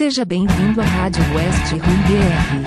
Seja bem-vindo à Rádio West Rum BR.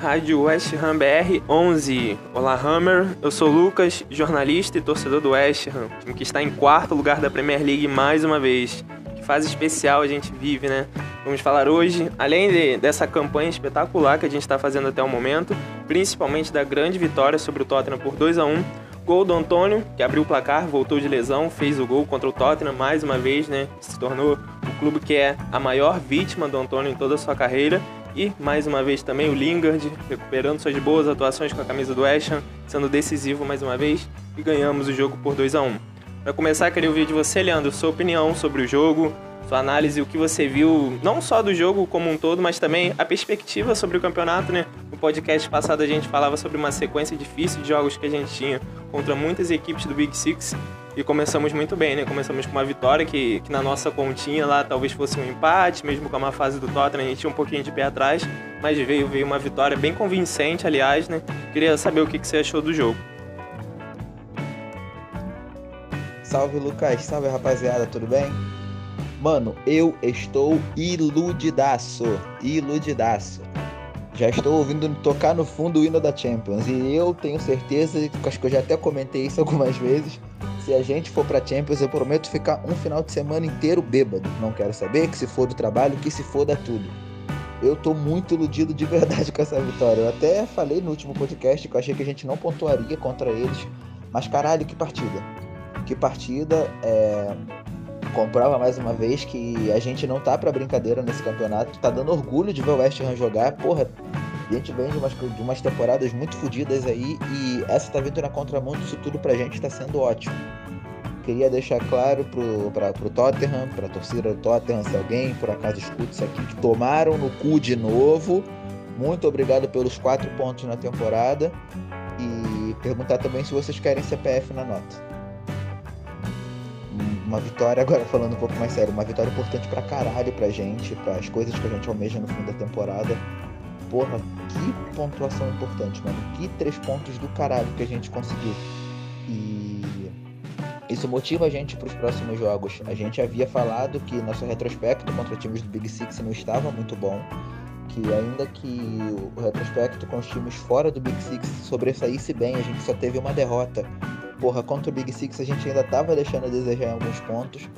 Rádio West Ham BR 11. Olá, Hammer. Eu sou Lucas, jornalista e torcedor do West Ham, que está em quarto lugar da Premier League mais uma vez. Fase especial a gente vive, né? Vamos falar hoje, além de, dessa campanha espetacular que a gente está fazendo até o momento, principalmente da grande vitória sobre o Tottenham por 2 a 1 Gol do Antônio, que abriu o placar, voltou de lesão, fez o gol contra o Tottenham mais uma vez, né? Se tornou o clube que é a maior vítima do Antônio em toda a sua carreira. E mais uma vez também o Lingard, recuperando suas boas atuações com a camisa do West Ham, sendo decisivo mais uma vez e ganhamos o jogo por 2 a 1. Para começar, queria ouvir de você, Leandro, sua opinião sobre o jogo, sua análise, o que você viu, não só do jogo como um todo, mas também a perspectiva sobre o campeonato, né? No podcast passado a gente falava sobre uma sequência difícil de jogos que a gente tinha contra muitas equipes do Big Six e começamos muito bem, né? Começamos com uma vitória que, que na nossa continha lá talvez fosse um empate, mesmo com a má fase do Tottenham, a gente tinha um pouquinho de pé atrás, mas veio, veio uma vitória bem convincente, aliás, né? Queria saber o que, que você achou do jogo. Salve Lucas, salve rapaziada, tudo bem? Mano, eu estou iludidaço, iludidaço. Já estou ouvindo tocar no fundo o hino da Champions e eu tenho certeza, acho que eu já até comentei isso algumas vezes, se a gente for pra Champions, eu prometo ficar um final de semana inteiro bêbado. Não quero saber que se for do trabalho, que se foda tudo. Eu tô muito iludido de verdade com essa vitória. Eu até falei no último podcast que eu achei que a gente não pontuaria contra eles. Mas caralho, que partida. Que partida. É... Comprova mais uma vez que a gente não tá pra brincadeira nesse campeonato. Tá dando orgulho de ver o West Ham jogar. Porra, a gente vem de umas, de umas temporadas muito fodidas aí e essa tá vindo na contramão disso tudo pra gente, tá sendo ótimo. Queria deixar claro pro, pra, pro Tottenham, pra torcida do Tottenham, se alguém por acaso escuta isso aqui, que tomaram no cu de novo. Muito obrigado pelos quatro pontos na temporada. E perguntar também se vocês querem CPF na nota. Uma vitória, agora falando um pouco mais sério, uma vitória importante pra caralho pra gente, para as coisas que a gente almeja no fim da temporada porra, que pontuação importante, mano. Que três pontos do caralho que a gente conseguiu. E isso motiva a gente para os próximos jogos. A gente havia falado que nosso retrospecto contra times do Big Six não estava muito bom. Que ainda que o retrospecto com os times fora do Big Six sobressaísse bem, a gente só teve uma derrota. Porra, contra o Big Six a gente ainda estava deixando a desejar em alguns pontos,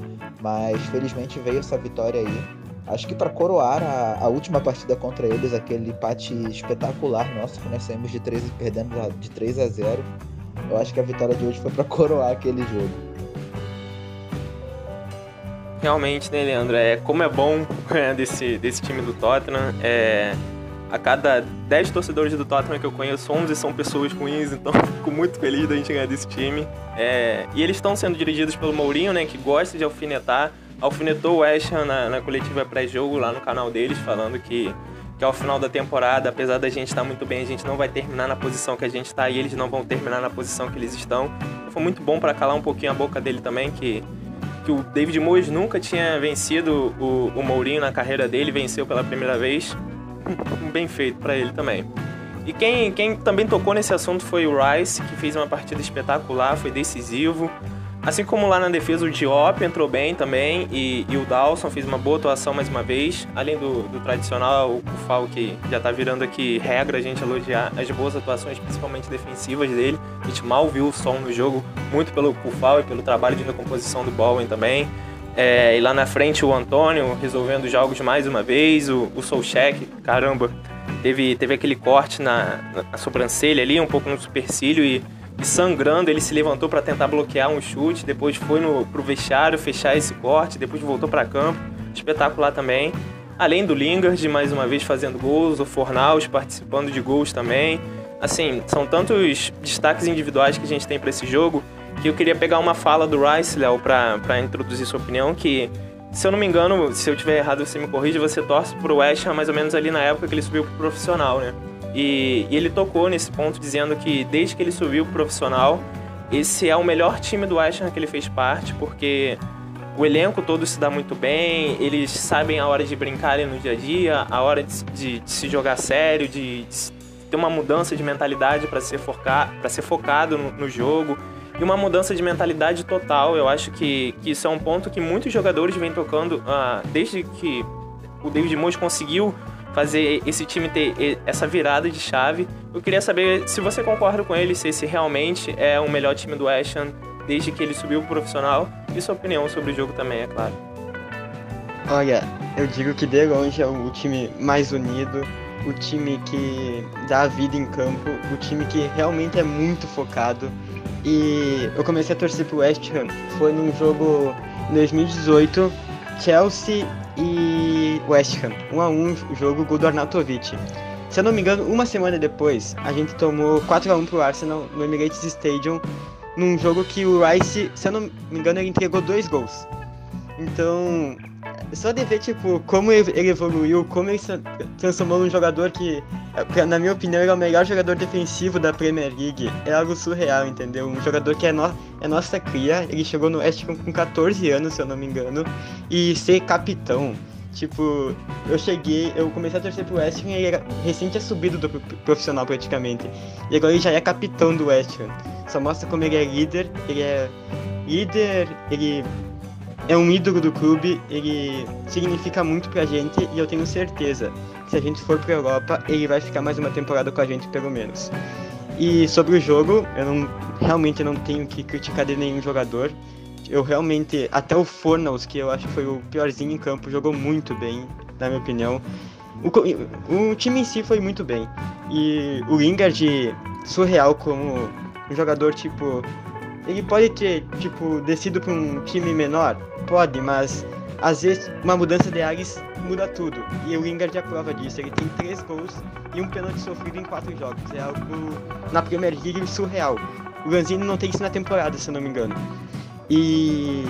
mas felizmente veio essa vitória aí Acho que para coroar a, a, última partida contra eles, aquele empate espetacular nosso, que nós saímos de 3 perdendo de 3 a 0. Eu acho que a vitória de hoje foi para coroar aquele jogo. Realmente, né, Leandro? É, como é bom desse, desse time do Tottenham. É, a cada 10 torcedores do Tottenham que eu conheço, 11 são pessoas ruins, então fico muito feliz da gente ganhar desse time. É, e eles estão sendo dirigidos pelo Mourinho, né, que gosta de alfinetar alfinetou o West Ham na, na coletiva pré-jogo lá no canal deles, falando que, que ao final da temporada, apesar da gente estar muito bem, a gente não vai terminar na posição que a gente está e eles não vão terminar na posição que eles estão. Foi muito bom para calar um pouquinho a boca dele também, que, que o David Moyes nunca tinha vencido o, o Mourinho na carreira dele, venceu pela primeira vez. Bem feito para ele também. E quem, quem também tocou nesse assunto foi o Rice, que fez uma partida espetacular, foi decisivo. Assim como lá na defesa, o Diop entrou bem também e, e o Dawson fez uma boa atuação mais uma vez. Além do, do tradicional, o Kufal, que já tá virando aqui regra a gente elogiar as boas atuações, principalmente defensivas dele. A gente mal viu o som no jogo, muito pelo Kufal e pelo trabalho de recomposição do Bowen também. É, e lá na frente o Antônio resolvendo jogos mais uma vez, o, o Solchek, caramba, teve, teve aquele corte na, na sobrancelha ali, um pouco no supercílio e e sangrando, ele se levantou para tentar bloquear um chute, depois foi no, pro vestiário fechar esse corte, depois voltou para campo. Espetacular também. Além do Lingard, mais uma vez fazendo gols, o Fornaus participando de gols também. Assim, são tantos destaques individuais que a gente tem para esse jogo que eu queria pegar uma fala do Rice, Léo, para introduzir sua opinião, que se eu não me engano, se eu tiver errado você me corrige, você torce pro West Ham mais ou menos ali na época que ele subiu pro profissional, né? E, e, ele tocou nesse ponto dizendo que desde que ele subiu pro profissional, esse é o melhor time do West Ham que ele fez parte, porque o elenco todo se dá muito bem, eles sabem a hora de brincar no dia a dia, a hora de, de, de se jogar sério, de, de, ter uma mudança de mentalidade para ser, focar, ser focado no, no, jogo e uma mudança de mentalidade total. Eu acho que, que isso é um ponto que muitos jogadores vêm tocando ah, desde que o David Moyes conseguiu fazer esse time ter essa virada de chave. Eu queria saber se você concorda com ele, se esse realmente é o melhor time do Ham desde que ele subiu pro profissional e sua opinião sobre o jogo também, é claro. Olha, eu digo que de longe é o time mais unido, o time que dá a vida em campo, o time que realmente é muito focado. E eu comecei a torcer pro West Ham. Foi num jogo em 2018, Chelsea e West Ham. 1 a 1 o jogo gol do Arnautovic. Se eu não me engano, uma semana depois, a gente tomou 4 a 1 pro Arsenal no Emirates Stadium num jogo que o Rice, se eu não me engano, ele entregou dois gols. Então, só de ver, tipo, como ele evoluiu, como ele se transformou num jogador que, na minha opinião, ele é o melhor jogador defensivo da Premier League, é algo surreal, entendeu? Um jogador que é, no, é nossa cria, ele chegou no West com 14 anos, se eu não me engano, e ser capitão. Tipo, eu cheguei, eu comecei a torcer pro West Ham e ele era, recém tinha subido do profissional praticamente. E agora ele já é capitão do West Ham. Só mostra como ele é líder, ele é líder, ele é um ídolo do clube, ele significa muito pra gente e eu tenho certeza que se a gente for pra Europa, ele vai ficar mais uma temporada com a gente pelo menos. E sobre o jogo, eu não, realmente não tenho que criticar de nenhum jogador. Eu realmente, até o Fornals, que eu acho que foi o piorzinho em campo, jogou muito bem, na minha opinião. O, o time em si foi muito bem. E o Lingard, surreal como um jogador tipo. Ele pode ter, tipo, descido para um time menor? Pode, mas às vezes uma mudança de ares muda tudo. E o Lingard a prova disso. Ele tem três gols e um pênalti sofrido em quatro jogos. É algo na Premier League surreal. O Lanzini não tem isso na temporada, se eu não me engano. E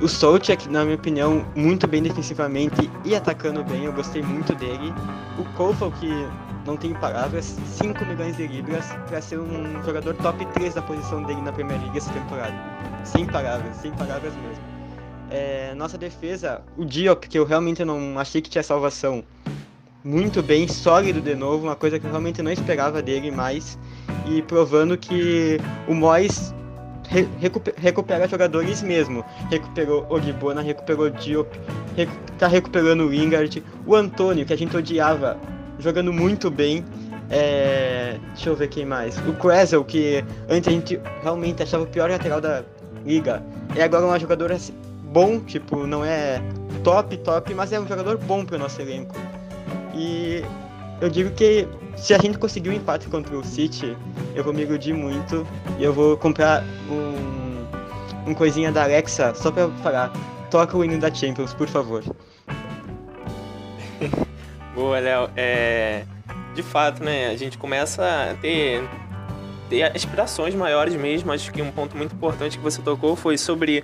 o Solchek, na minha opinião, muito bem defensivamente e atacando bem, eu gostei muito dele. O Kofal, que não tenho palavras, 5 milhões de libras para ser um jogador top 3 da posição dele na Premier League essa temporada. Sem palavras, sem palavras mesmo. É, nossa defesa, o Diop, que eu realmente não achei que tinha salvação, muito bem, sólido de novo, uma coisa que eu realmente não esperava dele mais, e provando que o Mois re recupera jogadores mesmo. Recuperou Oribona, recuperou Diop, recu tá recuperando o Wingard, o Antônio, que a gente odiava jogando muito bem. É... Deixa eu ver quem mais. O Creswell, que antes a gente realmente achava o pior lateral da liga. É agora uma jogadora assim, bom, tipo, não é top, top, mas é um jogador bom pro nosso elenco. E eu digo que se a gente conseguir um empate contra o City, eu vou me iludir muito e eu vou comprar um, um coisinha da Alexa só pra falar. Toca o hino da Champions, por favor. Boa, Léo. É, de fato, né, a gente começa a ter, ter aspirações maiores mesmo. Acho que um ponto muito importante que você tocou foi sobre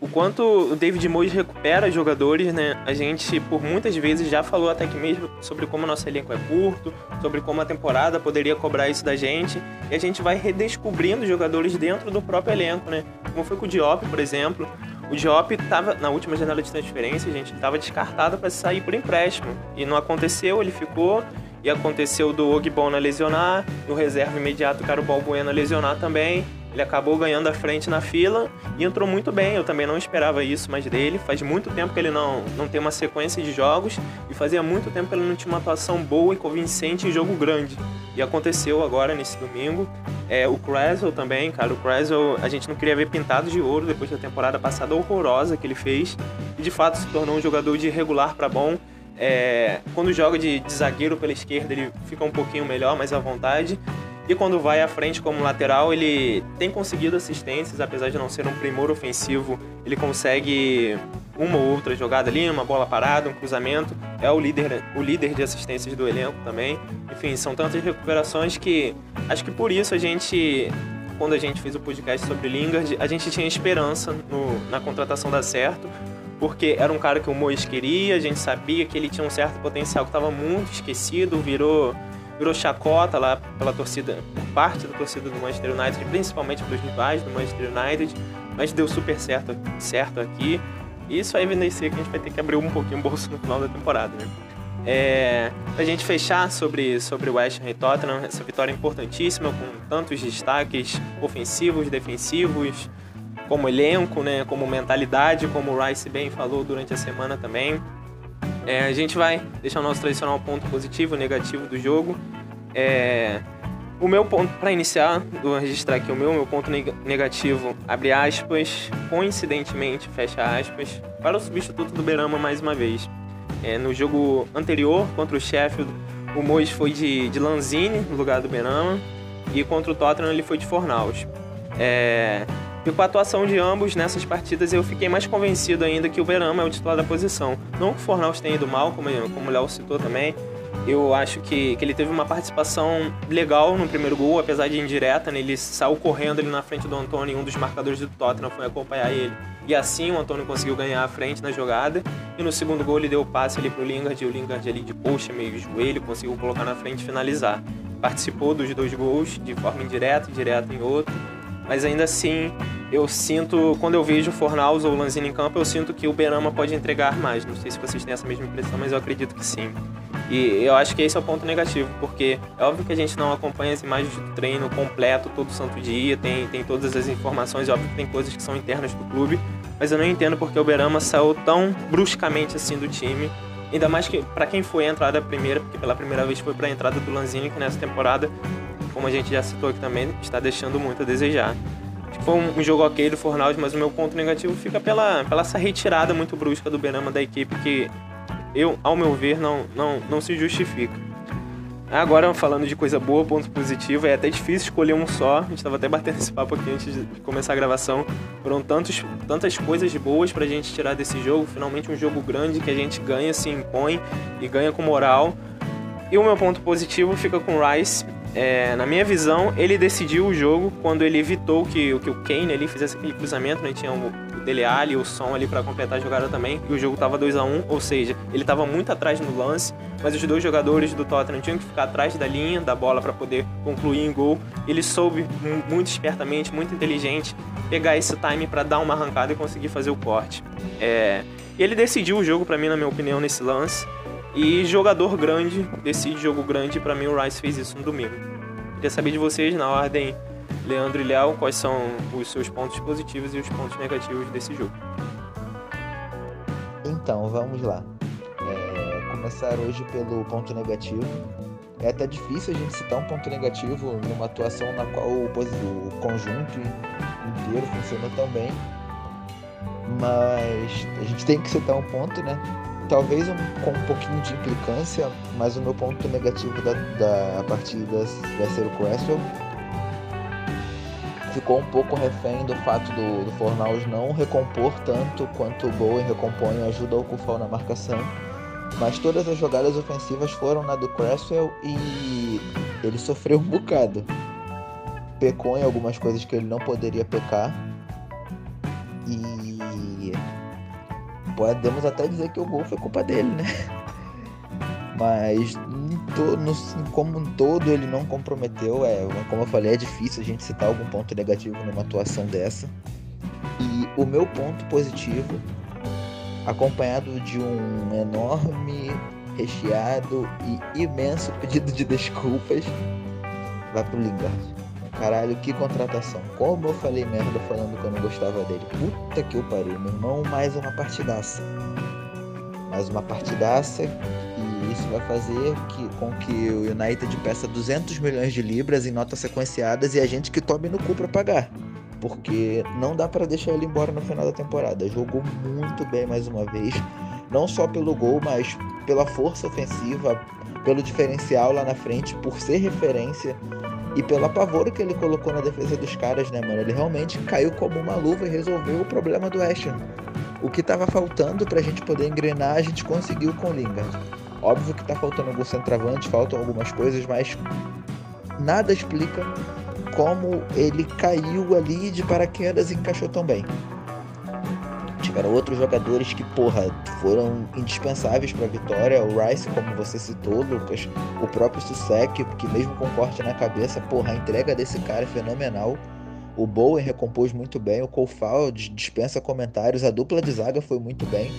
o quanto o David Moyes recupera jogadores, né? A gente, por muitas vezes, já falou até que mesmo sobre como o nosso elenco é curto, sobre como a temporada poderia cobrar isso da gente, e a gente vai redescobrindo jogadores dentro do próprio elenco, né? Como foi com o Diop, por exemplo. O Diop estava na última janela de transferência, gente, estava descartado para sair por empréstimo. E não aconteceu, ele ficou. E aconteceu do Ogbonna lesionar, no reserva imediato o Caro Balbuena lesionar também. Ele acabou ganhando a frente na fila e entrou muito bem. Eu também não esperava isso mais dele. Faz muito tempo que ele não, não tem uma sequência de jogos e fazia muito tempo que ele não tinha uma atuação boa e convincente em jogo grande. E aconteceu agora nesse domingo. É, o Creswell também, cara. O Creswell a gente não queria ver pintado de ouro depois da temporada passada horrorosa que ele fez. E de fato se tornou um jogador de regular para bom. É, quando joga de, de zagueiro pela esquerda, ele fica um pouquinho melhor, mais à vontade. E quando vai à frente como lateral, ele tem conseguido assistências, apesar de não ser um primor ofensivo, ele consegue uma ou outra jogada ali, uma bola parada, um cruzamento. É o líder, o líder de assistências do elenco também. Enfim, são tantas recuperações que acho que por isso a gente, quando a gente fez o podcast sobre Lingard, a gente tinha esperança no, na contratação dar certo, porque era um cara que o Mois queria, a gente sabia que ele tinha um certo potencial que estava muito esquecido, virou virou chacota lá pela torcida, por parte da torcida do Manchester United, principalmente pelos rivais do Manchester United, mas deu super certo, certo aqui. E isso vai evidencia que a gente vai ter que abrir um pouquinho o bolso no final da temporada, né? É, pra gente fechar sobre, sobre o West Ham e Tottenham, essa vitória importantíssima, com tantos destaques ofensivos, defensivos, como elenco, né, como mentalidade, como o Rice bem falou durante a semana também. É, a gente vai deixar o nosso tradicional ponto positivo e negativo do jogo. É, o meu ponto, para iniciar, vou registrar aqui o meu, meu ponto negativo, abre aspas, coincidentemente, fecha aspas, para o substituto do Berama mais uma vez. É, no jogo anterior, contra o Sheffield, o Mois foi de, de Lanzini, no lugar do Berama, e contra o Tottenham ele foi de Fornaus. É, e com a atuação de ambos nessas partidas, eu fiquei mais convencido ainda que o Berama é o titular da posição. Não que o Fornaus tenha ido mal, como, como o Léo citou também, eu acho que, que ele teve uma participação legal no primeiro gol, apesar de indireta, né? ele saiu correndo ali na frente do Antônio e um dos marcadores do Tottenham foi acompanhar ele. E assim o Antônio conseguiu ganhar a frente na jogada. E no segundo gol ele deu o passe ali pro Lingard, e o Lingard ali de coxa, meio joelho, conseguiu colocar na frente e finalizar. Participou dos dois gols de forma indireta direta em outro. Mas ainda assim, eu sinto, quando eu vejo o Fornaus ou o Lanzini em campo, eu sinto que o Berama pode entregar mais. Não sei se vocês têm essa mesma impressão, mas eu acredito que sim. E eu acho que esse é o ponto negativo, porque é óbvio que a gente não acompanha as imagens do treino completo todo santo dia, tem, tem todas as informações, é óbvio que tem coisas que são internas do clube, mas eu não entendo porque o Berama saiu tão bruscamente assim do time. Ainda mais que para quem foi a entrada primeira, porque pela primeira vez foi para a entrada do Lanzini, que nessa temporada, como a gente já citou aqui também, está deixando muito a desejar. Foi um, jogo ok do Fornaldi, mas o meu ponto negativo fica pela, pela essa retirada muito brusca do Berama da equipe, que eu, ao meu ver, não, não, não se justifica. Agora, falando de coisa boa, ponto positivo, é até difícil escolher um só. A gente estava até batendo esse papo aqui antes de começar a gravação. Foram tantos, tantas coisas boas para a gente tirar desse jogo. Finalmente, um jogo grande que a gente ganha, se impõe e ganha com moral. E o meu ponto positivo fica com o Rice. É, na minha visão, ele decidiu o jogo quando ele evitou que, que o Kane ali fizesse aquele cruzamento, né? Tinha o, Dele Alli, o Som ali para completar a jogada também, e o jogo tava 2 a 1 ou seja, ele tava muito atrás no lance, mas os dois jogadores do Tottenham tinham que ficar atrás da linha da bola para poder concluir em gol. Ele soube muito espertamente, muito inteligente, pegar esse time para dar uma arrancada e conseguir fazer o corte. É, ele decidiu o jogo para mim, na minha opinião, nesse lance. E jogador grande decide jogo grande, para mim o Rice fez isso no domingo. Queria saber de vocês, na ordem Leandro e Léo, quais são os seus pontos positivos e os pontos negativos desse jogo. Então, vamos lá. É, começar hoje pelo ponto negativo. É até difícil a gente citar um ponto negativo numa atuação na qual o, o conjunto inteiro funcionou tão bem. Mas a gente tem que citar um ponto, né? Talvez um, com um pouquinho de implicância, mas o meu ponto negativo da, da partida vai ser o Cresswell. Ficou um pouco refém do fato do, do Fornaus não recompor tanto quanto o Bowen recompõe e ajuda o Kufal na marcação. Mas todas as jogadas ofensivas foram na do Cresswell e ele sofreu um bocado. Pecou em algumas coisas que ele não poderia pecar. E podemos até dizer que o gol foi culpa dele, né? Mas no, como um todo ele não comprometeu. É, como eu falei, é difícil a gente citar algum ponto negativo numa atuação dessa. E o meu ponto positivo, acompanhado de um enorme, recheado e imenso pedido de desculpas, vai pro Lingard. Caralho, que contratação. Como eu falei merda falando que eu não gostava dele. Puta que eu parei, meu irmão. Mais uma partidaça. Mais uma partidaça. E isso vai fazer que, com que o United peça 200 milhões de libras em notas sequenciadas e a gente que tome no cu pra pagar. Porque não dá para deixar ele embora no final da temporada. Jogou muito bem mais uma vez. Não só pelo gol, mas pela força ofensiva, pelo diferencial lá na frente, por ser referência e pelo apavoro que ele colocou na defesa dos caras, né, mano? Ele realmente caiu como uma luva e resolveu o problema do Ashton. O que tava faltando pra gente poder engrenar, a gente conseguiu com o Lingard. Óbvio que tá faltando alguns centroavantes, faltam algumas coisas, mas nada explica como ele caiu ali de paraquedas e encaixou tão bem. Tiveram outros jogadores que, porra, foram indispensáveis para a vitória. O Rice, como você citou, Lucas, o próprio Susek, que mesmo com corte na cabeça, porra, a entrega desse cara é fenomenal. O Bowen recompôs muito bem, o Koufal dispensa comentários, a dupla de zaga foi muito bem.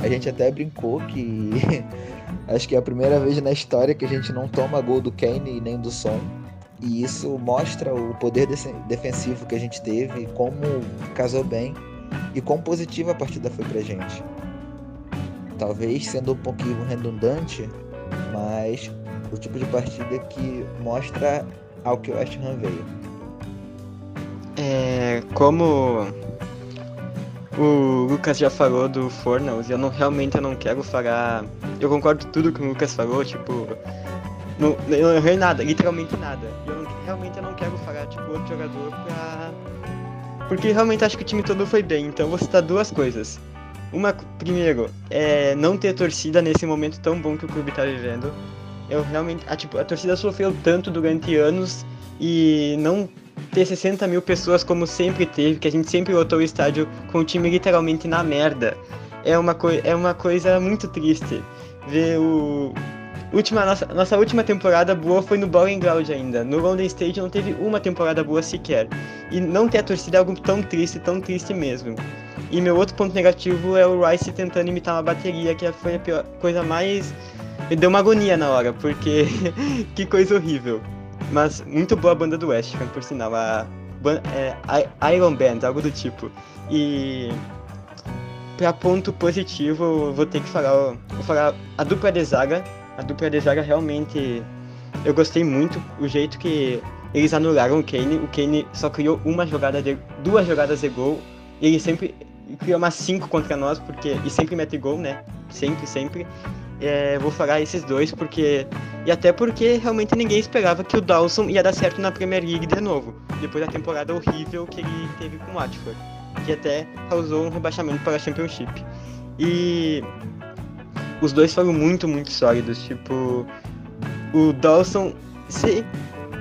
A gente até brincou que acho que é a primeira vez na história que a gente não toma gol do Kane nem do Son. E isso mostra o poder defensivo que a gente teve, como casou bem e quão positiva a partida foi pra gente. Talvez sendo um pouquinho redundante, mas o tipo de partida que mostra ao que o West Ham veio. É, como o Lucas já falou do Fornals, eu não realmente eu não quero falar. Eu concordo tudo que o Lucas falou, tipo. Não, eu não errei nada, literalmente nada. Eu não, realmente eu não quero falar, tipo, outro jogador pra. Porque realmente acho que o time todo foi bem, então vou citar duas coisas. Uma, primeiro, é não ter torcida nesse momento tão bom que o clube tá vivendo. Eu realmente. A, tipo, a torcida sofreu tanto durante anos e não ter 60 mil pessoas como sempre teve, que a gente sempre lotou o estádio com o time literalmente na merda. É uma, é uma coisa muito triste ver o. Última, nossa, nossa última temporada boa foi no Bowling Ground ainda. No London Stadium não teve uma temporada boa sequer. E não ter a torcida é algo tão triste, tão triste mesmo. E meu outro ponto negativo é o Rice tentando imitar uma bateria, que foi a pior, coisa mais. Me deu uma agonia na hora, porque que coisa horrível. Mas muito boa a banda do West por sinal. A, é, Iron Band, algo do tipo. E pra ponto positivo, vou ter que falar, vou falar a dupla de zaga. A dupla de zaga realmente eu gostei muito o jeito que eles anularam o Kane. O Kane só criou uma jogada de duas jogadas de gol. E ele sempre criou umas cinco contra nós, porque e sempre mete gol, né? Sempre, sempre. É, vou falar esses dois porque. E até porque realmente ninguém esperava que o Dawson ia dar certo na Premier League de novo, depois da temporada horrível que ele teve com o Watford, que até causou um rebaixamento para a Championship. E os dois foram muito, muito sólidos. Tipo, o Dawson, se,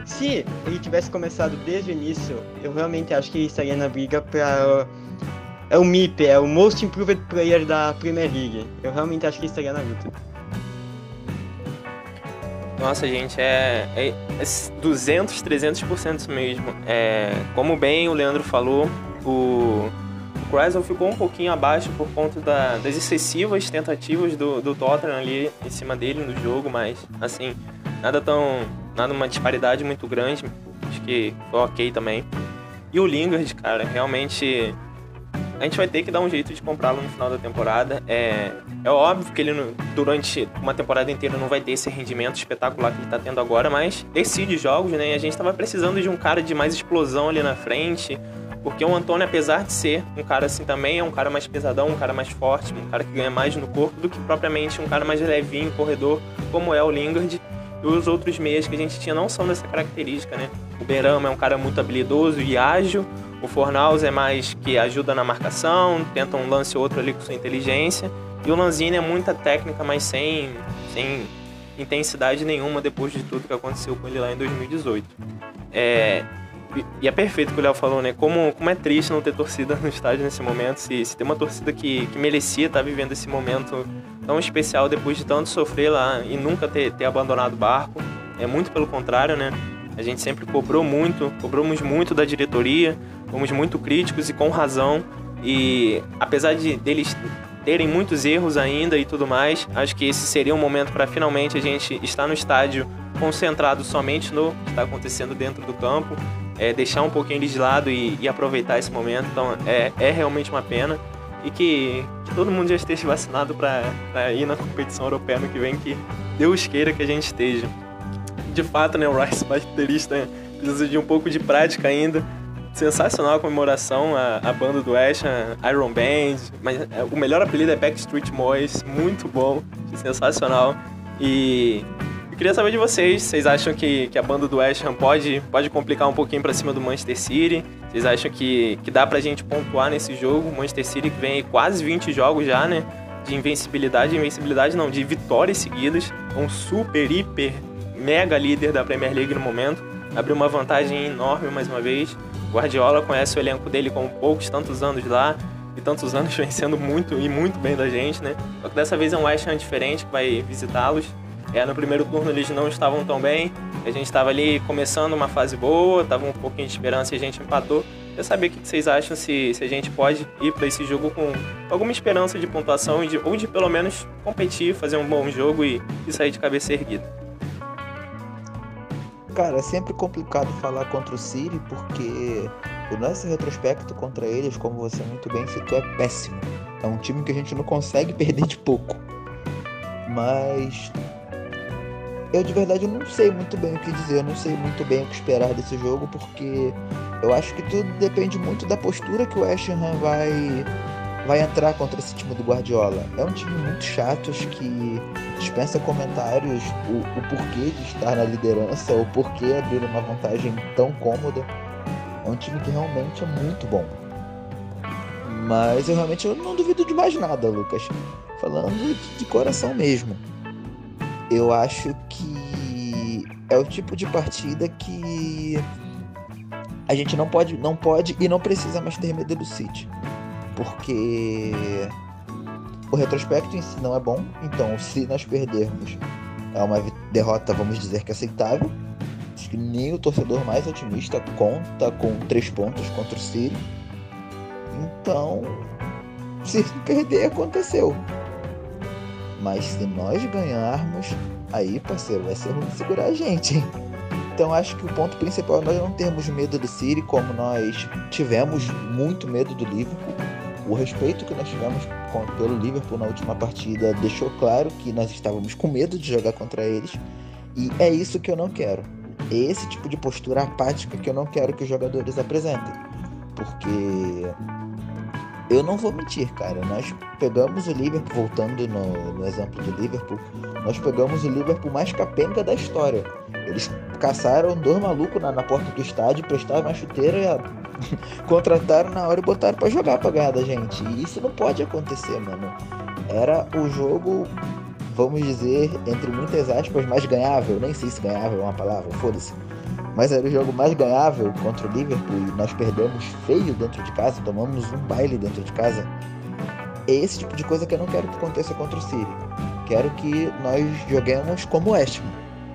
se ele tivesse começado desde o início, eu realmente acho que ele estaria na briga para é o MIP, é o Most Improved Player da Premier League. Eu realmente acho que estaria na luta. Nossa, gente, é, é, é 200, 300% mesmo. É, como bem o Leandro falou, o, Chrysler ficou um pouquinho abaixo por conta da, das excessivas tentativas do, do Tottenham ali em cima dele no jogo, mas assim, nada tão. nada uma disparidade muito grande. Acho que foi ok também. E o Lingard, cara, realmente a gente vai ter que dar um jeito de comprá-lo no final da temporada. É, é óbvio que ele, durante uma temporada inteira, não vai ter esse rendimento espetacular que ele está tendo agora, mas decide jogos, né? E a gente estava precisando de um cara de mais explosão ali na frente, porque o Antônio, apesar de ser um cara assim também, é um cara mais pesadão, um cara mais forte, um cara que ganha mais no corpo do que propriamente um cara mais levinho, corredor, como é o Lingard. E os outros meias que a gente tinha não são dessa característica, né? O Berama é um cara muito habilidoso e ágil, o Fornaus é mais que ajuda na marcação, tenta um lance ou outro ali com sua inteligência. E o Lanzini é muita técnica, mas sem, sem intensidade nenhuma depois de tudo que aconteceu com ele lá em 2018. É, e é perfeito o que o Léo falou, né? Como, como é triste não ter torcida no estádio nesse momento. Se, se tem uma torcida que, que merecia estar vivendo esse momento tão especial depois de tanto sofrer lá e nunca ter, ter abandonado o barco. É muito pelo contrário, né? A gente sempre cobrou muito, cobramos muito da diretoria, fomos muito críticos e com razão. E apesar de deles terem muitos erros ainda e tudo mais, acho que esse seria um momento para finalmente a gente estar no estádio concentrado somente no que está acontecendo dentro do campo, é, deixar um pouquinho eles de lado e, e, aproveitar esse momento. Então é, é realmente uma pena e que, que todo mundo já esteja vacinado para ir na competição europeia no que vem, que Deus queira que a gente esteja de fato, né, o Rice baterista precisa de um pouco de prática ainda. Sensacional a comemoração, a, a banda do Ash, a Iron Band, mas é, o melhor apelido é Backstreet Boys, muito bom, sensacional. E eu queria saber de vocês, vocês acham que, que a banda do West Ham pode, pode complicar um pouquinho para cima do Manchester City? Vocês acham que, que dá pra gente pontuar nesse jogo? O Manchester City que vem quase 20 jogos já, né? De invencibilidade, invencibilidade não, de vitórias seguidas. Um super, hiper mega líder da Premier League no momento, abriu uma vantagem enorme mais uma vez. Guardiola conhece o elenco dele com poucos tantos anos lá e tantos anos vencendo muito e muito bem da gente, né? Só que dessa vez é um West Ham diferente que vai visitá-los. É, no primeiro turno eles não estavam tão bem, a gente estava ali começando uma fase boa, tava um pouquinho de esperança e a gente empatou. Eu saber o que vocês acham se, se a gente pode ir para esse jogo com alguma esperança de pontuação de, ou de pelo menos competir, fazer um bom jogo e, e sair de cabeça erguida. Cara, é sempre complicado falar contra o City porque o nosso retrospecto contra eles, como você muito bem citou, é péssimo. É um time que a gente não consegue perder de pouco. Mas eu de verdade não sei muito bem o que dizer, eu não sei muito bem o que esperar desse jogo, porque eu acho que tudo depende muito da postura que o West Ham vai, vai entrar contra esse time do Guardiola. É um time muito chato, que dispensa comentários o, o porquê de estar na liderança, o porquê abrir uma vantagem tão cômoda. É um time que realmente é muito bom. Mas eu realmente eu não duvido de mais nada, Lucas. Falando de, de coração mesmo. Eu acho que é o tipo de partida que a gente não pode, não pode e não precisa mais ter medo do City. Porque o retrospecto em si não é bom, então se nós perdermos é uma derrota, vamos dizer que aceitável. Acho que nem o torcedor mais otimista conta com três pontos contra o City. Então, se perder, aconteceu. Mas se nós ganharmos, aí, parceiro, vai ser ruim segurar a gente. Então acho que o ponto principal é nós não termos medo do City, como nós tivemos muito medo do Liverpool. O respeito que nós tivemos pelo Liverpool na última partida deixou claro que nós estávamos com medo de jogar contra eles. E é isso que eu não quero. É esse tipo de postura apática que eu não quero que os jogadores apresentem. Porque eu não vou mentir, cara. Nós pegamos o Liverpool, voltando no, no, exemplo do Liverpool, nós pegamos o Liverpool mais capenga da história. Eles caçaram dois malucos na, na porta do estádio, prestaram uma chuteira e a... contrataram na hora e botaram para jogar pra ganhar da gente. E isso não pode acontecer, mano. Era o jogo, vamos dizer, entre muitas aspas, mais ganhável. Nem sei se ganhável é uma palavra, foda-se mas era o jogo mais ganhável contra o Liverpool e nós perdemos feio dentro de casa, tomamos um baile dentro de casa. É esse tipo de coisa que eu não quero que aconteça contra o City. Quero que nós joguemos como o West.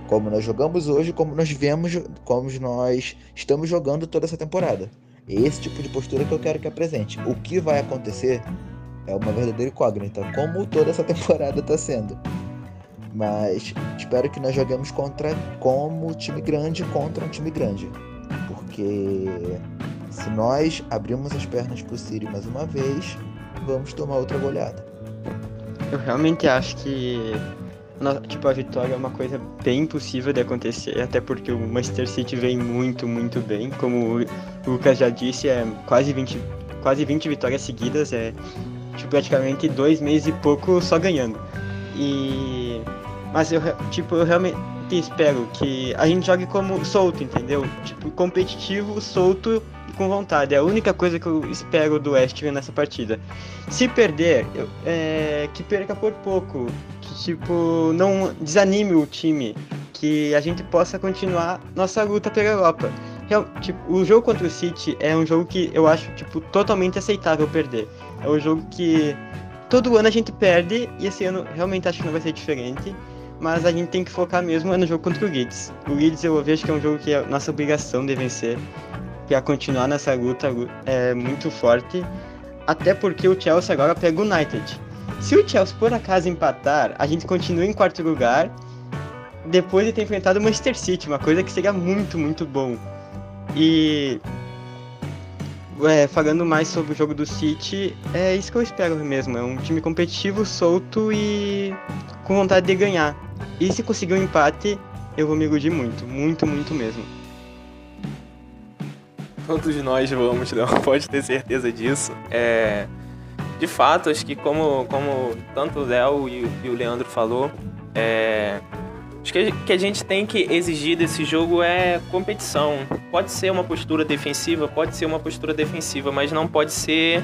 Como nós jogamos hoje, como nós vemos, como nós estamos jogando toda essa temporada. É esse tipo de postura que eu quero que apresente. O que vai acontecer é uma verdadeira incógnita, como toda essa temporada está sendo. Mas espero que nós joguemos contra como time grande contra um time grande. Porque se nós abrirmos as pernas pro City mais uma vez, vamos tomar outra goleada. Eu realmente acho que tipo, a vitória é uma coisa bem impossível de acontecer, até porque o Manchester City vem muito, muito bem. Como o Lucas já disse, é quase 20, quase 20 vitórias seguidas, é tipo, praticamente dois meses e pouco só ganhando. E mas eu, tipo, eu realmente espero que a gente jogue como solto, entendeu? Tipo, competitivo, solto e com vontade. É a única coisa que eu espero do West nessa partida. Se perder, eu, é, que perca por pouco. Que, tipo, não desanime o time. Que a gente possa continuar nossa luta pela Europa. Real, tipo, o jogo contra o City é um jogo que eu acho, tipo, totalmente aceitável perder. É um jogo que todo ano a gente perde e esse ano realmente acho que não vai ser diferente mas a gente tem que focar mesmo no jogo contra o Leeds. O Leeds eu vejo que é um jogo que é nossa obrigação de vencer, para continuar nessa luta é muito forte, até porque o Chelsea agora pega o United. Se o Chelsea por acaso empatar, a gente continua em quarto lugar, depois de ter enfrentado o Manchester City, uma coisa que seria muito, muito bom. E é, falando mais sobre o jogo do City, é isso que eu espero mesmo. É um time competitivo, solto e com vontade de ganhar. E se conseguir um empate, eu vou me iludir muito, muito, muito mesmo. Todos nós vamos, não pode ter certeza disso. É, de fato, acho que como, como tanto o Léo e, o Leandro falou, é, acho que, que a gente tem que exigir desse jogo é competição. Pode ser uma postura defensiva, pode ser uma postura defensiva, mas não pode ser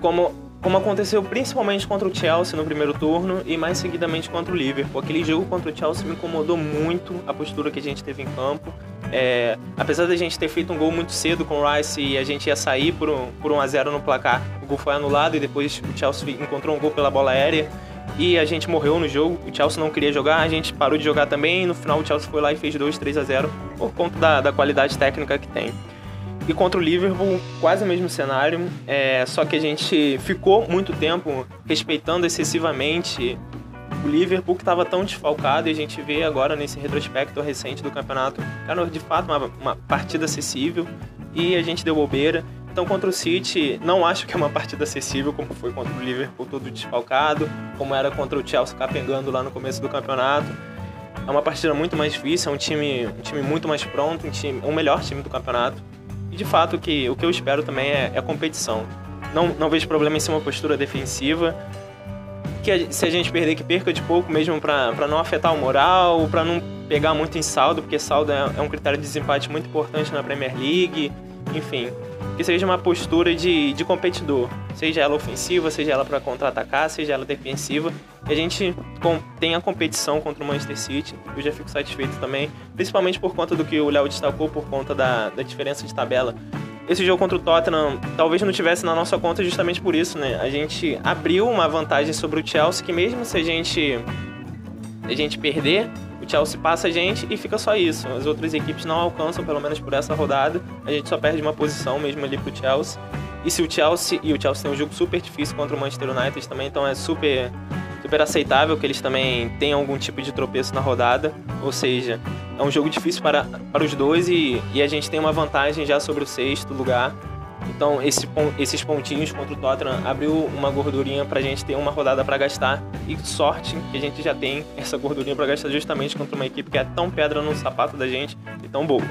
como como aconteceu principalmente contra o Chelsea no primeiro turno e mais seguidamente contra o Liverpool. Aquele jogo contra o Chelsea me incomodou muito a postura que a gente teve em campo. É, apesar da gente ter feito um gol muito cedo com o Rice e a gente ia sair por um, por 1 a 0 no placar, o gol foi anulado e depois o Chelsea encontrou um gol pela bola aérea e a gente morreu no jogo. O Chelsea não queria jogar, a gente parou de jogar também no final o Chelsea foi lá e fez 2, 3 a 0 por conta da, da qualidade técnica que tem. E contra o Liverpool, quase o mesmo cenário, é, só que a gente ficou muito tempo respeitando excessivamente o Liverpool que estava tão desfalcado e a gente vê agora nesse retrospecto recente do campeonato, era de fato uma, uma partida acessível e a gente deu bobeira. Então, contra o City, não acho que é uma partida acessível, como foi contra o Liverpool todo desfalcado, como era contra o Chelsea capengando lá no começo do campeonato. É uma partida muito mais difícil, é um time, um time muito mais pronto, um, time, um melhor time do campeonato. E de fato, que, o que eu espero também é, é a competição. Não, não vejo problema em ser uma postura defensiva. Que se a gente perder, que perca de pouco mesmo para não afetar o moral, para não pegar muito em saldo, porque saldo é, é um critério de desempate muito importante na Premier League. Enfim, que seja uma postura de, de competidor, seja ela ofensiva, seja ela para contra-atacar, seja ela defensiva. E a gente com, tem a competição contra o Manchester City, eu já fico satisfeito também, principalmente por conta do que o Léo destacou, por conta da, da diferença de tabela. Esse jogo contra o Tottenham talvez não tivesse na nossa conta justamente por isso, né? A gente abriu uma vantagem sobre o Chelsea que mesmo se a gente a gente perder, o Chelsea passa a gente e fica só isso. As outras equipes não alcançam, pelo menos por essa rodada. A gente só perde uma posição mesmo ali pro Chelsea. E se o Chelsea, e o Chelsea tem um jogo super difícil contra o Manchester United também, então é super, super aceitável que eles também tenham algum tipo de tropeço na rodada. Ou seja, é um jogo difícil para, para os dois e, e a gente tem uma vantagem já sobre o sexto lugar. Então, esse, esses pontinhos contra o Tottenham abriu uma gordurinha pra gente ter uma rodada para gastar. E sorte que a gente já tem essa gordurinha para gastar justamente contra uma equipe que é tão pedra no sapato da gente e tão boa.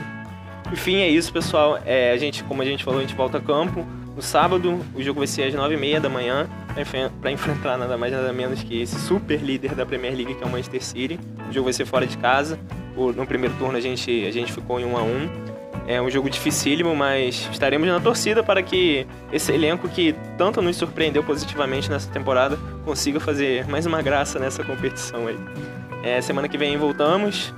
Enfim, é isso, pessoal. É, a gente, como a gente falou, a gente volta a campo. No sábado, o jogo vai ser às 9h30 da manhã, para enfrentar nada mais nada menos que esse super líder da Premier League, que é o Manchester City. O jogo vai ser fora de casa. No primeiro turno a gente, a gente ficou em 1 a 1 é um jogo dificílimo, mas estaremos na torcida para que esse elenco que tanto nos surpreendeu positivamente nessa temporada consiga fazer mais uma graça nessa competição aí. É, semana que vem voltamos.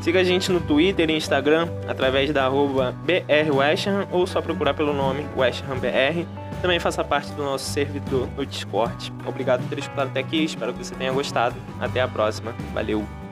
Siga a gente no Twitter e Instagram através da arroba BRWestham ou só procurar pelo nome WeshamBR. Também faça parte do nosso servidor no Discord. Obrigado por ter escutado até aqui, espero que você tenha gostado. Até a próxima. Valeu!